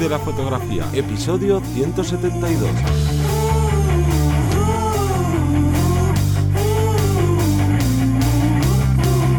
de la Fotografía, episodio 172.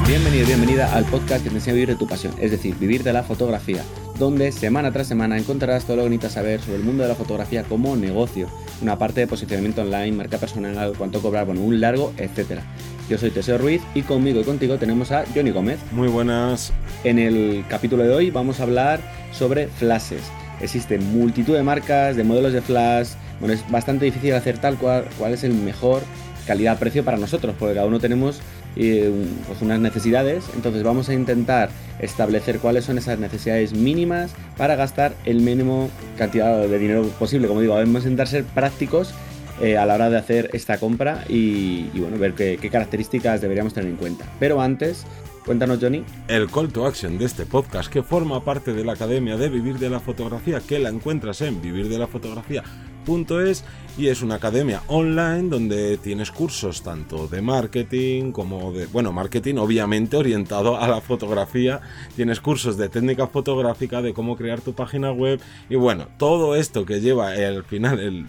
Bienvenido, bienvenida al podcast que te enseña a vivir de tu pasión, es decir, vivir de la fotografía, donde semana tras semana encontrarás todo lo que necesitas saber sobre el mundo de la fotografía como negocio, una parte de posicionamiento online, marca personal, cuánto cobrar, bueno, un largo, etcétera. Yo soy Teseo Ruiz y conmigo y contigo tenemos a Johnny Gómez. Muy buenas. En el capítulo de hoy vamos a hablar sobre flashes. Existen multitud de marcas, de modelos de flash. Bueno, es bastante difícil hacer tal cual cuál es el mejor calidad-precio para nosotros, porque cada uno tenemos eh, pues unas necesidades. Entonces vamos a intentar establecer cuáles son esas necesidades mínimas para gastar el mínimo cantidad de dinero posible. Como digo, vamos a intentar ser prácticos eh, a la hora de hacer esta compra y, bueno, ver qué, características deberíamos tener en cuenta. Pero antes, Cuéntanos, Johnny. El call to action de este podcast, que forma parte de la Academia de Vivir de la Fotografía, que la encuentras en vivirdelafotografía.es y es una academia online donde tienes cursos tanto de marketing como de, bueno, marketing obviamente orientado a la fotografía, tienes cursos de técnica fotográfica, de cómo crear tu página web y bueno, todo esto que lleva al final el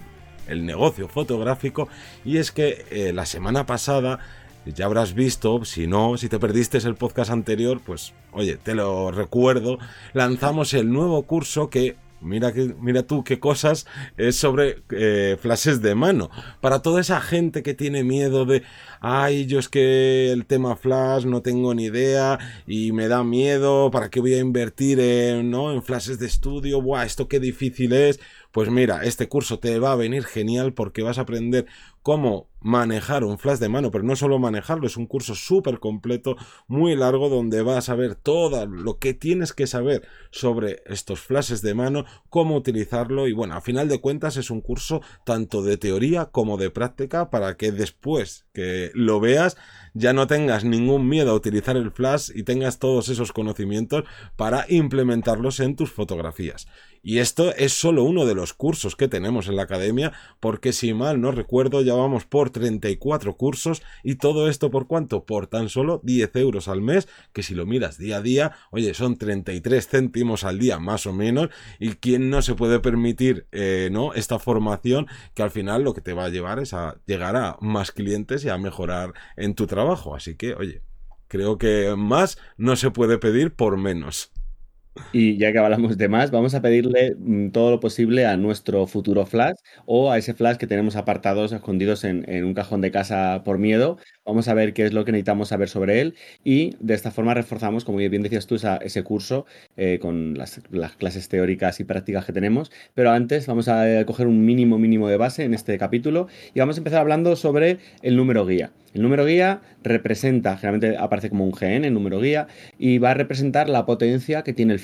el negocio fotográfico y es que eh, la semana pasada ya habrás visto, si no, si te perdiste el podcast anterior, pues oye, te lo recuerdo, lanzamos el nuevo curso que Mira, mira tú qué cosas es sobre eh, flashes de mano. Para toda esa gente que tiene miedo de, ay, yo es que el tema flash no tengo ni idea y me da miedo, ¿para qué voy a invertir en, ¿no? en flashes de estudio? Buah, esto qué difícil es. Pues mira, este curso te va a venir genial porque vas a aprender cómo manejar un flash de mano, pero no solo manejarlo, es un curso súper completo, muy largo, donde vas a ver todo lo que tienes que saber sobre estos flashes de mano, cómo utilizarlo y bueno, a final de cuentas es un curso tanto de teoría como de práctica para que después que lo veas ya no tengas ningún miedo a utilizar el flash y tengas todos esos conocimientos para implementarlos en tus fotografías. Y esto es solo uno de los cursos que tenemos en la academia, porque si mal no recuerdo, ya vamos por 34 cursos y todo esto por cuánto? Por tan solo 10 euros al mes, que si lo miras día a día, oye, son 33 céntimos al día más o menos, y quién no se puede permitir, eh, ¿no? Esta formación que al final lo que te va a llevar es a llegar a más clientes y a mejorar en tu trabajo. Así que, oye, creo que más no se puede pedir por menos. Y ya que hablamos de más, vamos a pedirle mm, todo lo posible a nuestro futuro Flash o a ese Flash que tenemos apartados, escondidos en, un cajón de casa por miedo. Vamos a ver qué es lo que necesitamos saber sobre él y de esta forma reforzamos, como bien decías tú, ese curso eh, con las, clases teóricas y prácticas que tenemos. Pero antes vamos a eh, coger un mínimo mínimo de base en este capítulo y vamos a empezar hablando sobre el número guía. El número guía representa, generalmente aparece como un GN, el número guía, y va a representar la potencia que tiene el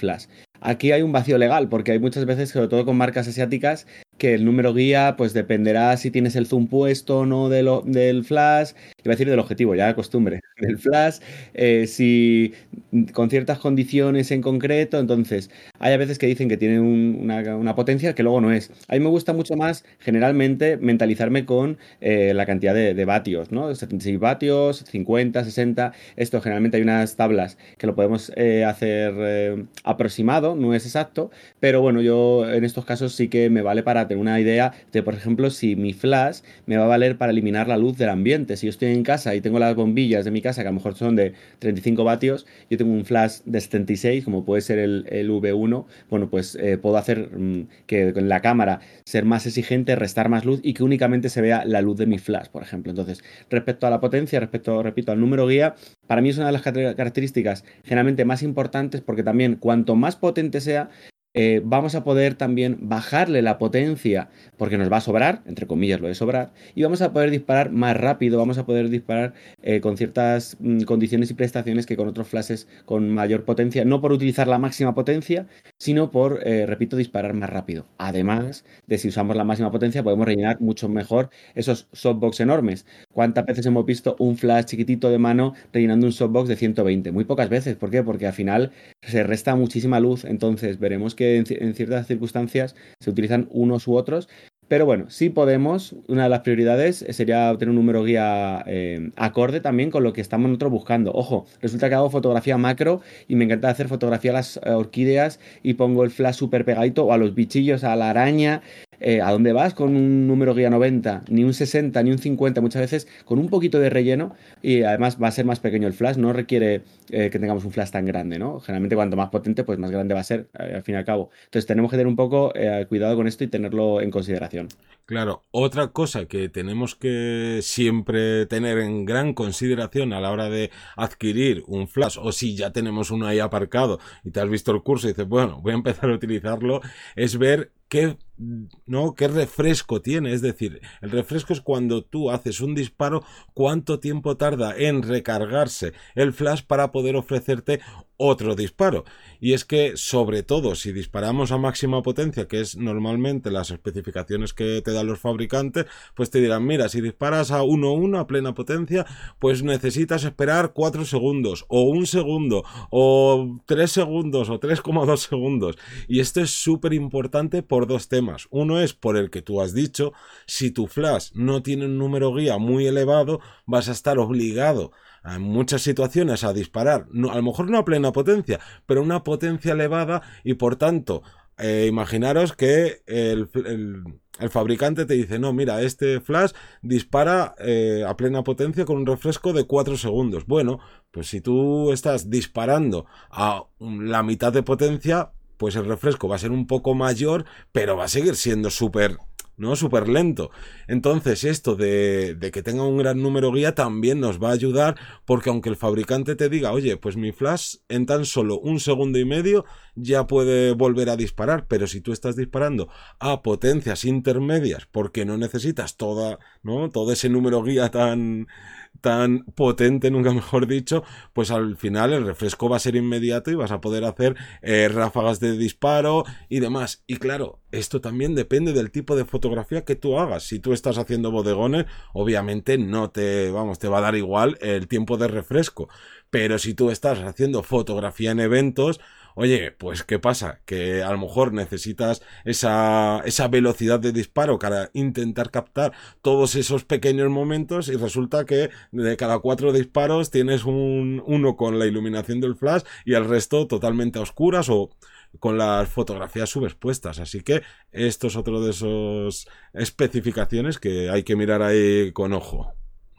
Aquí hay un vacío legal, porque hay muchas veces, sobre todo con marcas asiáticas, que el número guía pues dependerá si tienes el zoom puesto o no de del flash, iba a decir del objetivo, ya de costumbre, del flash, eh, si con ciertas condiciones en concreto, entonces hay a veces que dicen que tiene una, potencia que luego no es. A mí me gusta mucho más generalmente mentalizarme con eh, la cantidad de, vatios, ¿no? 76 vatios, 50, 60, esto generalmente hay unas tablas que lo podemos eh, hacer aproximado, no es exacto, pero bueno, yo en estos casos sí que me vale para tener una idea de, por ejemplo, si mi flash me va a valer para eliminar la luz del ambiente. Si yo estoy en casa y tengo las bombillas de mi casa, que a lo mejor son de 35 vatios, yo tengo un flash de 76, como puede ser el, V1, bueno, pues eh, puedo hacer mm, que con la cámara ser más exigente, restar más luz y que únicamente se vea la luz de mi flash, por ejemplo. Entonces, respecto a la potencia, respecto, repito, al número guía, para mí es una de las características generalmente más importantes porque también cuanto más potente sea, eh, vamos a poder también bajarle la potencia porque nos va a sobrar, entre comillas lo de sobrar, y vamos a poder disparar más rápido, vamos a poder disparar eh, con ciertas mm, condiciones y prestaciones que con otros flashes con mayor potencia, no por utilizar la máxima potencia, sino por, eh, repito, disparar más rápido. Además de si usamos la máxima potencia podemos rellenar mucho mejor esos softbox enormes. ¿Cuántas veces hemos visto un flash chiquitito de mano rellenando un softbox de 120? Muy pocas veces. ¿Por qué? Porque al final se resta muchísima luz, entonces veremos que en, ciertas circunstancias se utilizan unos u otros, Pero bueno, sí podemos, una de las prioridades sería tener un número guía eh, acorde también con lo que estamos nosotros buscando. Ojo, resulta que hago fotografía macro y me encanta hacer fotografía a las eh, orquídeas y pongo el flash súper pegadito o a los bichillos, a la araña. Eh, ¿A dónde vas con un número guía 90? Ni un 60, ni un 50, muchas veces con un poquito de relleno y además va a ser más pequeño el flash, no requiere que tengamos un flash tan grande, ¿no? Generalmente cuanto más potente, pues más grande va a ser al fin y al cabo. Entonces tenemos que tener un poco cuidado con esto y tenerlo en consideración. Claro, otra cosa que tenemos que siempre tener en gran consideración a la hora de adquirir un flash o si ya tenemos uno ahí aparcado y te has visto el curso y dices, bueno, voy a empezar a utilizarlo, es ver qué, ¿no? qué refresco tiene. Es decir, el refresco es cuando tú haces un disparo, cuánto tiempo tarda en recargarse el flash para poder ofrecerte otro disparo. Y es que, sobre todo, si disparamos a máxima potencia, que es normalmente las especificaciones que te dan los fabricantes, pues te dirán, mira, si disparas a 1-1 a plena potencia, pues necesitas esperar 4 segundos, o un segundo, o 3 segundos, o 3,2 segundos. Y esto es súper importante por dos temas. Uno es por el que tú has dicho, si tu flash no tiene un número guía muy elevado, vas a estar obligado en muchas situaciones a disparar, no, a lo mejor no a plena potencia, pero una potencia elevada y por tanto, eh, imaginaros que el, fabricante te dice, no, mira, este flash dispara eh, a plena potencia con un refresco de 4 segundos. Bueno, pues si tú estás disparando a la mitad de potencia, pues el refresco va a ser un poco mayor, pero va a seguir siendo súper ¿no? Súper lento. Entonces, esto de, de, que tenga un gran número guía también nos va a ayudar porque aunque el fabricante te diga, oye, pues mi flash en tan solo un segundo y medio ya puede volver a disparar, pero si tú estás disparando a potencias intermedias porque no necesitas toda, ¿no? Todo ese número guía tan tan potente, nunca mejor dicho, pues al final el refresco va a ser inmediato y vas a poder hacer eh, ráfagas de disparo y demás. Y claro, esto también depende del tipo de fotografía que tú hagas. Si tú estás haciendo bodegones, obviamente no te, vamos, te va a dar igual el tiempo de refresco. Pero si tú estás haciendo fotografía en eventos, Oye, pues ¿qué pasa? Que a lo mejor necesitas esa, esa velocidad de disparo para intentar captar todos esos pequeños momentos y resulta que de cada cuatro disparos tienes un, uno con la iluminación del flash y el resto totalmente a oscuras o con las fotografías subexpuestas. Así que esto es otro de esos especificaciones que hay que mirar ahí con ojo.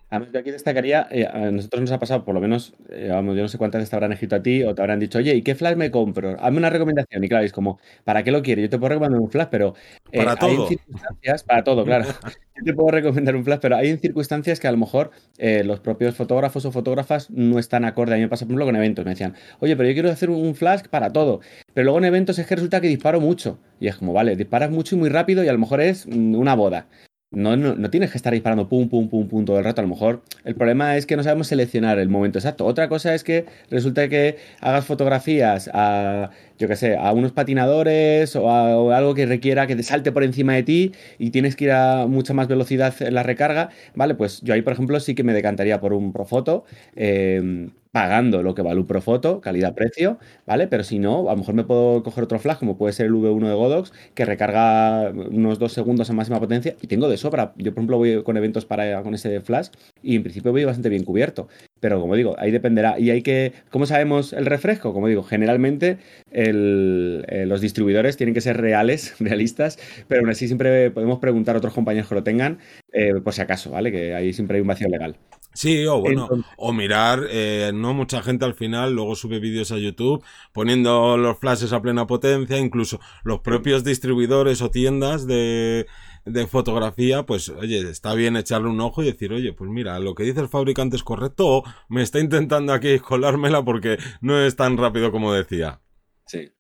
Además, yo aquí destacaría, eh, a nosotros nos ha pasado, por lo menos, eh, vamos, yo no sé cuántas veces te habrán escrito a ti o te habrán dicho, oye, ¿y qué flash me compro? Hazme una recomendación. Y claro, es como, ¿para qué lo quieres? Yo te puedo recomendar un flash, pero eh, para todo. circunstancias, para todo, claro. yo te puedo recomendar un flash, pero hay circunstancias que a lo mejor los propios fotógrafos o fotógrafas no están acorde. A mí me pasa, por ejemplo, con eventos. Me decían, oye, pero yo quiero hacer un flash para todo. Pero luego en eventos es que resulta que disparo mucho. Y es como, vale, disparas mucho y muy rápido y a lo mejor es mm, una boda. No, no, tienes que estar disparando pum, pum, pum, pum todo el rato. A lo mejor el problema es que no sabemos seleccionar el momento exacto. Otra cosa es que resulta que hagas fotografías a, yo qué sé, a unos patinadores o, a, algo que requiera que te salte por encima de ti y tienes que ir a mucha más velocidad en la recarga. Vale, pues yo ahí, por ejemplo, sí que me decantaría por un Profoto. Eh, pagando lo que vale un Profoto, calidad-precio, ¿vale? Pero si no, a lo mejor me puedo coger otro flash, como puede ser el V1 de Godox, que recarga unos dos segundos a máxima potencia y tengo de sobra. Yo, por ejemplo, voy con eventos para, con ese flash y en principio voy bastante bien cubierto. Pero como digo, ahí dependerá. Y hay que. ¿Cómo sabemos el refresco? Como digo, generalmente eh, los distribuidores tienen que ser reales, realistas, pero aún así siempre podemos preguntar a otros compañeros que lo tengan, eh, por si acaso, ¿vale? Que ahí siempre hay un vacío legal. Sí, o bueno, o mirar, eh, no mucha gente al final luego sube vídeos a YouTube poniendo los flashes a plena potencia, incluso los propios distribuidores o tiendas de, de fotografía, pues oye, está bien echarle un ojo y decir, oye, pues mira, lo que dice el fabricante es correcto o me está intentando aquí colármela porque no es tan rápido como decía. Sí.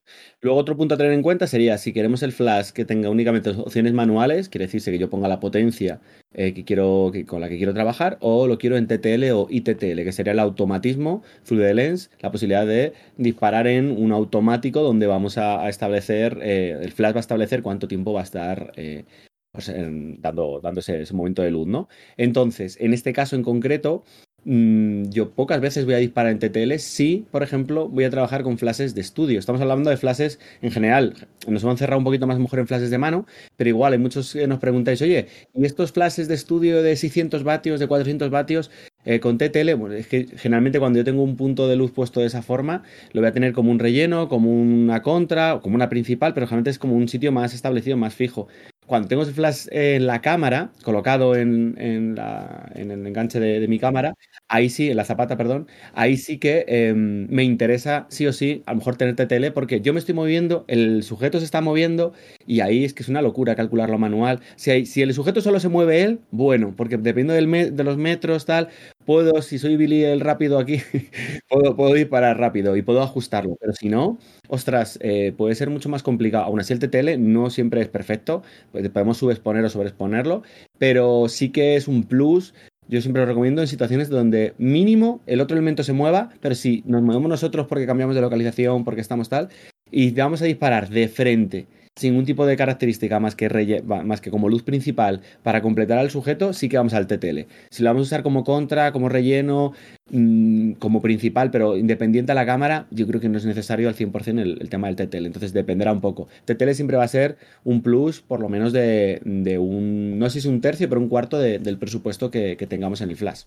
Luego otro punto a tener en cuenta sería si queremos el flash que tenga únicamente opciones manuales, quiere decirse que yo ponga la potencia eh, que quiero, con la que quiero trabajar, o lo quiero en TTL o ITTL, que sería el automatismo through lens, la posibilidad de disparar en un automático donde vamos a, establecer, eh, el flash va a establecer cuánto tiempo va a estar eh, pues, dando, ese, momento de luz, ¿no? Entonces, en este caso en concreto, yo pocas veces voy a disparar en TTL si, por ejemplo, voy a trabajar con flashes de estudio. Estamos hablando de flashes en general. Nos hemos cerrado un poquito más mejor en flashes de mano, pero igual hay muchos que nos preguntáis, oye, ¿y estos flashes de estudio de 600 vatios, de 400 vatios, eh, con TTL, bueno, es que generalmente cuando yo tengo un punto de luz puesto de esa forma, lo voy a tener como un relleno, como una contra o como una principal, pero generalmente es como un sitio más establecido, más fijo cuando tengo ese flash en la cámara, colocado en, el enganche de, mi cámara, ahí sí, en la zapata, perdón, ahí sí que em, me interesa sí o sí, a lo mejor tener TTL, porque yo me estoy moviendo, el sujeto se está moviendo y ahí es que es una locura calcularlo manual. Si, el sujeto solo se mueve él, bueno, porque dependiendo de los metros, tal, puedo, si soy Billy el rápido aquí, puedo, puedo disparar rápido y puedo ajustarlo. Pero si no, ostras, eh, puede ser mucho más complicado. Aún así, el TTL no siempre es perfecto. Pues podemos subexponer o sobreexponerlo, pero sí que es un plus. Yo siempre lo recomiendo en situaciones donde mínimo el otro elemento se mueva, pero si nos movemos nosotros porque cambiamos de localización, porque estamos tal, y vamos a disparar de frente sin ningún tipo de característica más que, más que como luz principal para completar al sujeto, sí que vamos al TTL. Si lo vamos a usar como contra, como relleno, mm, como principal, pero independiente a la cámara, yo creo que no es necesario al 100% el, el tema del TTL. Entonces dependerá un poco. TTL siempre va a ser un plus, por lo menos de, un, no sé si es un tercio, pero un cuarto del presupuesto que, que tengamos en el flash.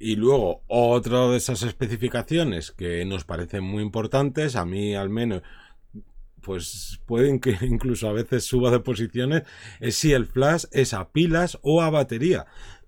Y luego, otra de esas especificaciones que nos parecen muy importantes, a mí al menos pues pueden que incluso a veces suba de posiciones, es si el flash es a pilas o a batería.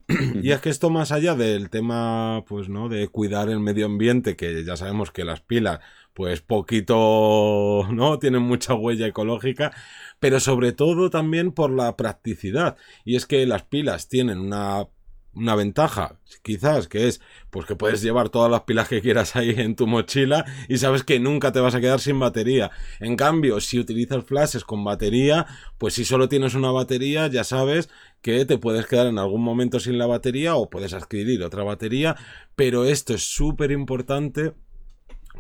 y es que esto más allá del tema, pues, ¿no? De cuidar el medio ambiente, que ya sabemos que las pilas, pues, poquito, ¿no? Tienen mucha huella ecológica, pero sobre todo también por la practicidad. Y es que las pilas tienen una una ventaja, quizás, que es pues que puedes llevar todas las pilas que quieras ahí en tu mochila y sabes que nunca te vas a quedar sin batería. En cambio, si utilizas flashes con batería, pues si solo tienes una batería, ya sabes que te puedes quedar en algún momento sin la batería o puedes adquirir otra batería, pero esto es súper importante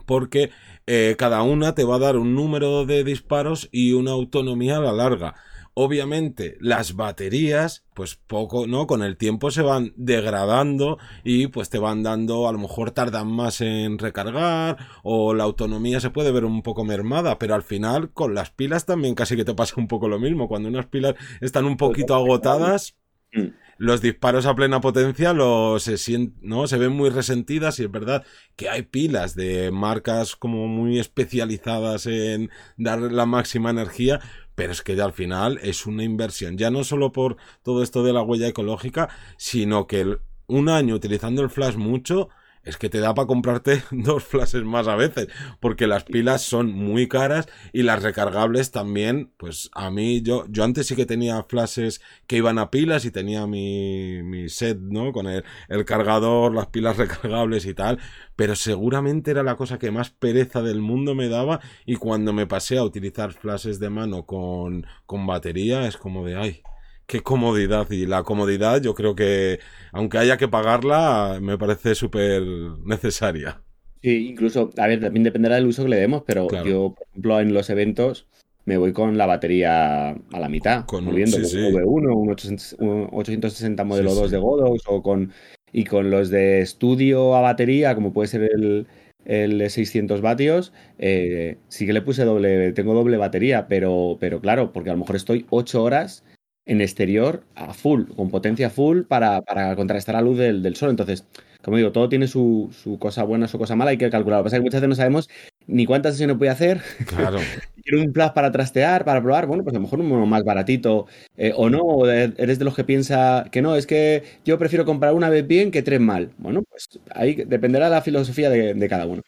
porque eh, cada una te va a dar un número de disparos y una autonomía a la larga. Obviamente, las baterías, pues poco, ¿no? Con el tiempo se van degradando y pues te van dando, a lo mejor tardan más en recargar o la autonomía se puede ver un poco mermada, pero al final con las pilas también casi que te pasa un poco lo mismo. Cuando unas pilas están un poquito agotadas, mm. Los disparos a plena potencia los se, ¿no? se ven muy resentidas y es verdad que hay pilas de marcas como muy especializadas en dar la máxima energía, pero es que ya al final es una inversión, ya no solo por todo esto de la huella ecológica, sino que un año utilizando el flash mucho, es que te da para comprarte dos flashes más a veces, porque las pilas son muy caras y las recargables también, pues a mí yo, yo antes sí que tenía flashes que iban a pilas y tenía mi, mi set, ¿no? Con el, el cargador, las pilas recargables y tal, pero seguramente era la cosa que más pereza del mundo me daba y cuando me pasé a utilizar flashes de mano con, con batería es como de, ay, qué comodidad. Y la comodidad yo creo que, aunque haya que pagarla, me parece súper necesaria. Sí, incluso, a ver, también dependerá del uso que le demos, pero yo, por ejemplo, en los eventos me voy con la batería a la mitad, con, volviendo un V1, un 860 modelo 2 de Godox o con y con los de estudio a batería, como puede ser el, el 600 vatios, eh, sí que le puse doble, tengo doble batería, pero, pero claro, porque a lo mejor estoy 8 horas en exterior a full, con potencia full para, para contrarrestar la luz del, sol. Entonces, como digo, todo tiene su, su, cosa buena, su cosa mala, hay que calcular. Lo que pasa es que muchas veces no sabemos ni cuántas sesiones voy a hacer. Claro. Quiero un flash para trastear, para probar. Bueno, pues a lo mejor uno más baratito eh, o no. O eres de los que piensa que no, es que yo prefiero comprar una vez bien que tres mal. Bueno, pues ahí dependerá de la filosofía de, de cada uno.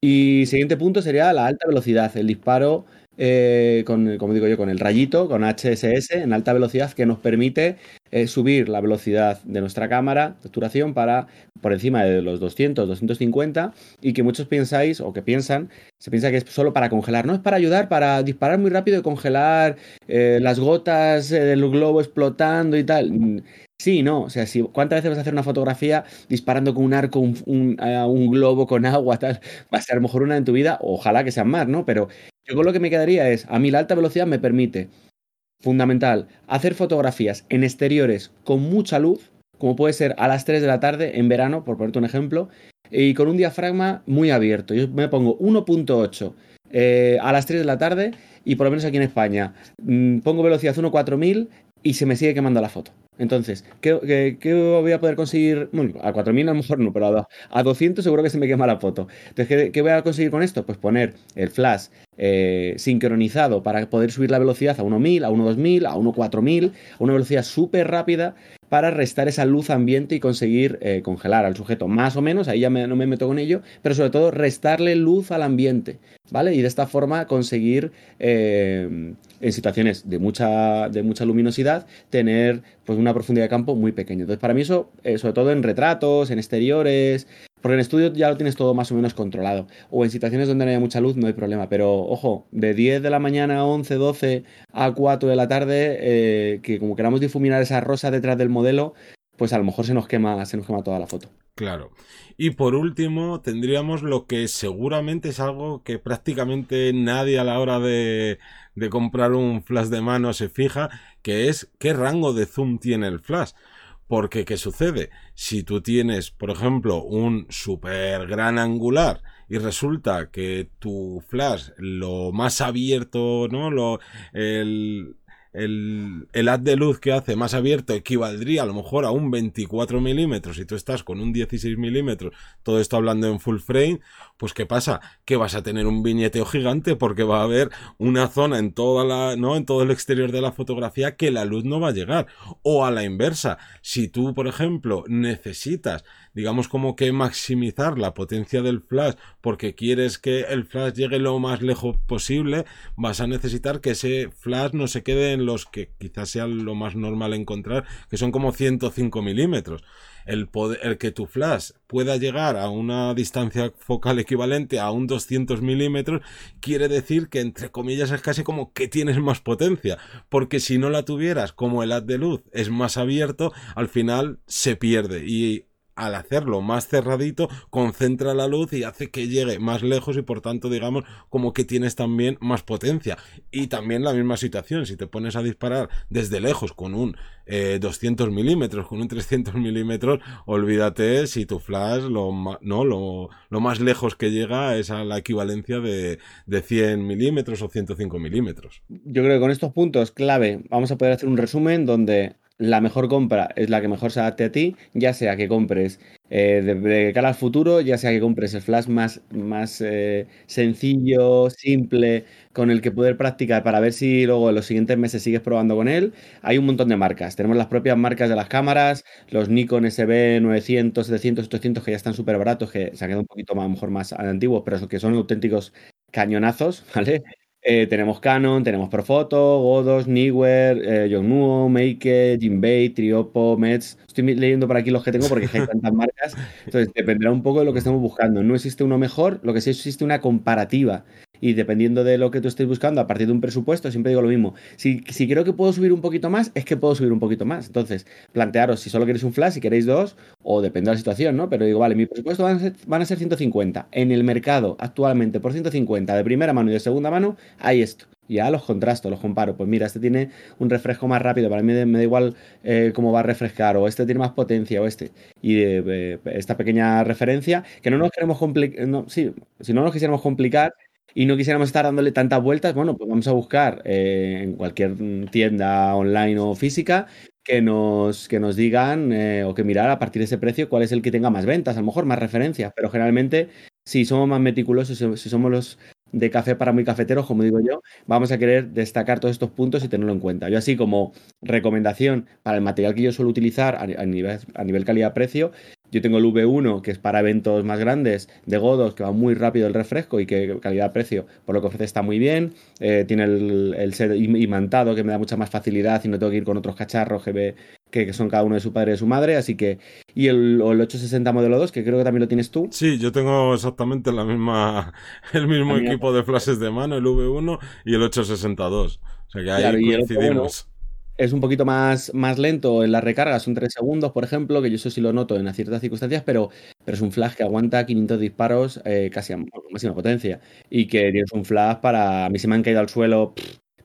Y siguiente punto sería la alta velocidad, el disparo eh, con, como digo yo, con el rayito, con HSS en alta velocidad que nos permite eh, subir la velocidad de nuestra cámara de obturación para por encima de los 200, 250 y que muchos pensáis o que piensan, se piensa que es solo para congelar, no es para ayudar, para disparar muy rápido y congelar eh, las gotas del globo explotando y tal. Sí, no, o sea, si, ¿cuántas veces vas a hacer una fotografía disparando con un arco, un, un, globo con agua, tal? Va a ser a lo mejor una en tu vida, ojalá que sean más, ¿no? Pero yo con lo que me quedaría es, a mí la alta velocidad me permite, fundamental, hacer fotografías en exteriores con mucha luz, como puede ser a las 3 de la tarde en verano, por ponerte un ejemplo, y con un diafragma muy abierto. Yo me pongo 1.8 eh, a las 3 de la tarde y por lo menos aquí en España mm, pongo velocidad 1.4000 y se me sigue quemando la foto. Entonces, ¿qué, voy a poder conseguir? Bueno, a 4000 a lo mejor no, pero a, 200 seguro que se me quema la foto. Entonces, ¿qué, voy a conseguir con esto? Pues poner el flash eh, sincronizado para poder subir la velocidad a 1000, a 12000, a 14000, a una velocidad súper rápida para restar esa luz ambiente y conseguir eh, congelar al sujeto más o menos, ahí ya no me meto con ello, pero sobre todo restarle luz al ambiente, ¿vale? Y de esta forma conseguir eh, en situaciones de mucha, de mucha luminosidad tener pues una profundidad de campo muy pequeña. Entonces para mí eso, eh, sobre todo en retratos, en exteriores, porque en estudio ya lo tienes todo más o menos controlado. O en situaciones donde no haya mucha luz no hay problema. Pero ojo, de 10 de la mañana a 11, 12 a 4 de la tarde, eh, que como queramos difuminar esa rosa detrás del modelo, pues a lo mejor se nos quema, se nos quema toda la foto. Claro. Y por último, tendríamos lo que seguramente es algo que prácticamente nadie a la hora de, comprar un flash de mano se fija, que es qué rango de zoom tiene el flash. Porque, ¿qué sucede? Si tú tienes, por ejemplo, un super gran angular y resulta que tu flash, lo más abierto, ¿no? Lo, el, el, el haz de luz que hace más abierto equivaldría a lo mejor a un 24 milímetros. Y tú estás con un 16 milímetros, todo esto hablando en full frame, pues ¿qué pasa? Que vas a tener un viñeteo gigante porque va a haber una zona en toda la, ¿no? En todo el exterior de la fotografía que la luz no va a llegar. O a la inversa, si tú, por ejemplo, necesitas digamos como que maximizar la potencia del flash porque quieres que el flash llegue lo más lejos posible, vas a necesitar que ese flash no se quede en los que quizás sea lo más normal encontrar, que son como 105 milímetros. El, el que tu flash pueda llegar a una distancia focal equivalente a un 200 milímetros quiere decir que entre comillas es casi como que tienes más potencia porque si no la tuvieras como el haz de luz es más abierto al final se pierde. Y al hacerlo más cerradito, concentra la luz y hace que llegue más lejos y por tanto, digamos, como que tienes también más potencia. Y también la misma situación, si te pones a disparar desde lejos con un 200 eh, milímetros, con un 300 milímetros, olvídate si tu flash lo, no, lo, lo, más lejos que llega es a la equivalencia de, de 100 milímetros o 105 milímetros. Yo creo que con estos puntos clave vamos a poder hacer un resumen donde la mejor compra es la que mejor se adapte a ti, ya sea que compres eh, de, cara al futuro, ya sea que compres el flash más, más eh, sencillo, simple, con el que poder practicar para ver si luego en los siguientes meses sigues probando con él. Hay un montón de marcas. Tenemos las propias marcas de las cámaras, los Nikon SB 900, 700, 800 que ya están súper baratos, que se han quedado un poquito más, mejor más antiguos, pero que son auténticos cañonazos, ¿vale? Eh, tenemos Canon, tenemos Profoto, Godos, Neewer, eh, Yongnuo, Make, Jinbei, Triopo, Mets. Estoy leyendo por aquí los que tengo porque hay tantas marcas. Entonces, dependerá un poco de lo que estemos buscando. No existe uno mejor, lo que sí existe una comparativa y dependiendo de lo que tú estés buscando, a partir de un presupuesto, siempre digo lo mismo. Si, si creo que puedo subir un poquito más, es que puedo subir un poquito más. Entonces, plantearos si solo queréis un flash, si queréis dos, o depende de la situación, ¿no? Pero digo, vale, mi presupuesto van a ser, van a ser 150. En el mercado, actualmente, por 150 de primera mano y de segunda mano, hay esto ya los contrasto, los comparo. Pues mira, este tiene un refresco más rápido, para mí me da igual eh, cómo va a refrescar, o este tiene más potencia, o este. Y eh, esta pequeña referencia, que no nos queremos complicar, si no nos quisiéramos complicar, y no quisiéramos estar dándole tantas vueltas, bueno, pues vamos a buscar eh, en cualquier tienda online o física que nos, que nos digan eh, o que mirar a partir de ese precio cuál es el que tenga más ventas, a lo mejor más referencias, pero generalmente si somos más meticulosos, si somos los de café para muy cafeteros, como digo yo, vamos a querer destacar todos estos puntos y tenerlo en cuenta. Yo así como recomendación para el material que yo suelo utilizar a, nivel, a nivel calidad-precio, yo tengo el V1, que es para eventos más grandes, de Godos, que va muy rápido el refresco y que calidad-precio, por lo que ofrece, está muy bien. Eh, tiene el, el, set imantado, que me da mucha más facilidad y no tengo que ir con otros cacharros que, que, son cada uno de su padre y de su madre. Así que. Y el, el 860 modelo 2, que creo que también lo tienes tú. Sí, yo tengo exactamente la misma, el mismo equipo de flashes de mano, el V1 y el 862. O sea que ahí coincidimos es un poquito más, más lento en la recarga, son 3 segundos, por ejemplo, que yo eso sí lo noto en ciertas circunstancias, pero, pero es un flash que aguanta 500 disparos eh, casi a máxima potencia. Y que tienes un flash para. A mí se me han caído al suelo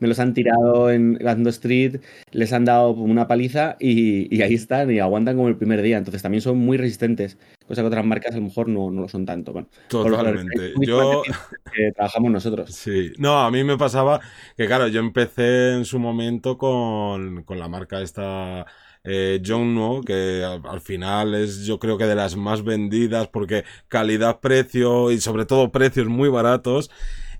me los han tirado en Gando Street, les han dado una paliza y, ahí están y aguantan como el primer día. Entonces también son muy resistentes, cosa que otras marcas a lo mejor no, lo son tanto. Bueno, Totalmente. Yo trabajamos nosotros. Sí, no, a mí me pasaba que claro, yo empecé en su momento con, con la marca esta eh, John No, que al, final es yo creo que de las más vendidas porque calidad-precio y sobre todo precios muy baratos.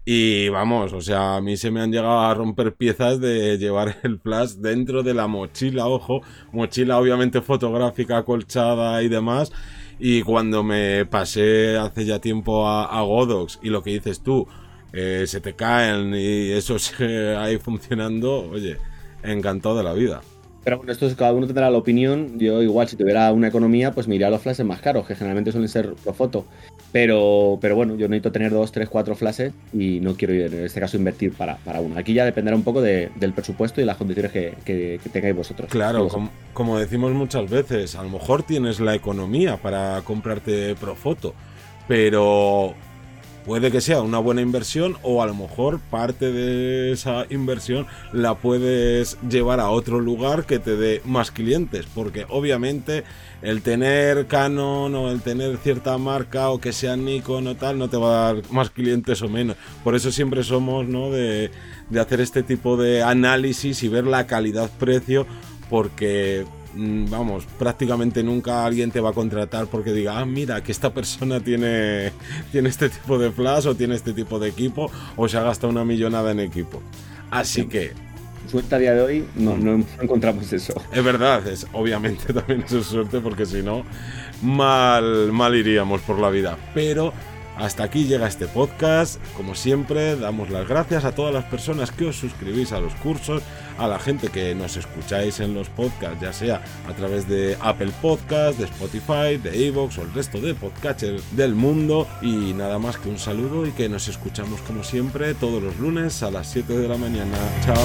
Y vamos, o sea, a mí se me han llegado a romper piezas de llevar el flash dentro de la mochila, ojo, mochila obviamente fotográfica, acolchada y demás. Y cuando me pasé hace ya tiempo a, Godox y lo que dices tú, eh, se te caen y eso sigue ahí funcionando, oye, encantado de la vida. Pero bueno, esto es, cada uno tendrá la opinión. Yo igual, si tuviera una economía, pues me iría a los flashes más caros, que generalmente suelen ser pro foto. Pero, pero bueno, yo necesito tener dos, tres, cuatro flashes y no quiero en este caso invertir para, para uno. Aquí ya dependerá un poco del presupuesto y las condiciones que, tengáis vosotros. Claro, como, decimos muchas veces, a lo mejor tienes la economía para comprarte pro foto, pero puede que sea una buena inversión o a lo mejor parte de esa inversión la puedes llevar a otro lugar que te dé más clientes porque obviamente el tener Canon o el tener cierta marca o que sea Nikon o tal no te va a dar más clientes o menos por eso siempre somos ¿no? de, de hacer este tipo de análisis y ver la calidad precio porque vamos, prácticamente nunca alguien te va a contratar porque diga, ah, mira, que esta persona tiene, tiene este tipo de flash o tiene este tipo de equipo o se ha gastado una millonada en equipo. Así que... Suerte a día de hoy no, no encontramos eso. Es verdad, es, obviamente también es suerte porque si no, mal, mal iríamos por la vida. Pero hasta aquí llega este podcast. Como siempre, damos las gracias a todas las personas que os suscribís a los cursos, a la gente que nos escucháis en los podcasts, ya sea a través de Apple Podcasts, de Spotify, de Evox o el resto de podcasters del mundo. Y nada más que un saludo y que nos escuchamos como siempre todos los lunes a las 7 de la mañana. Chao.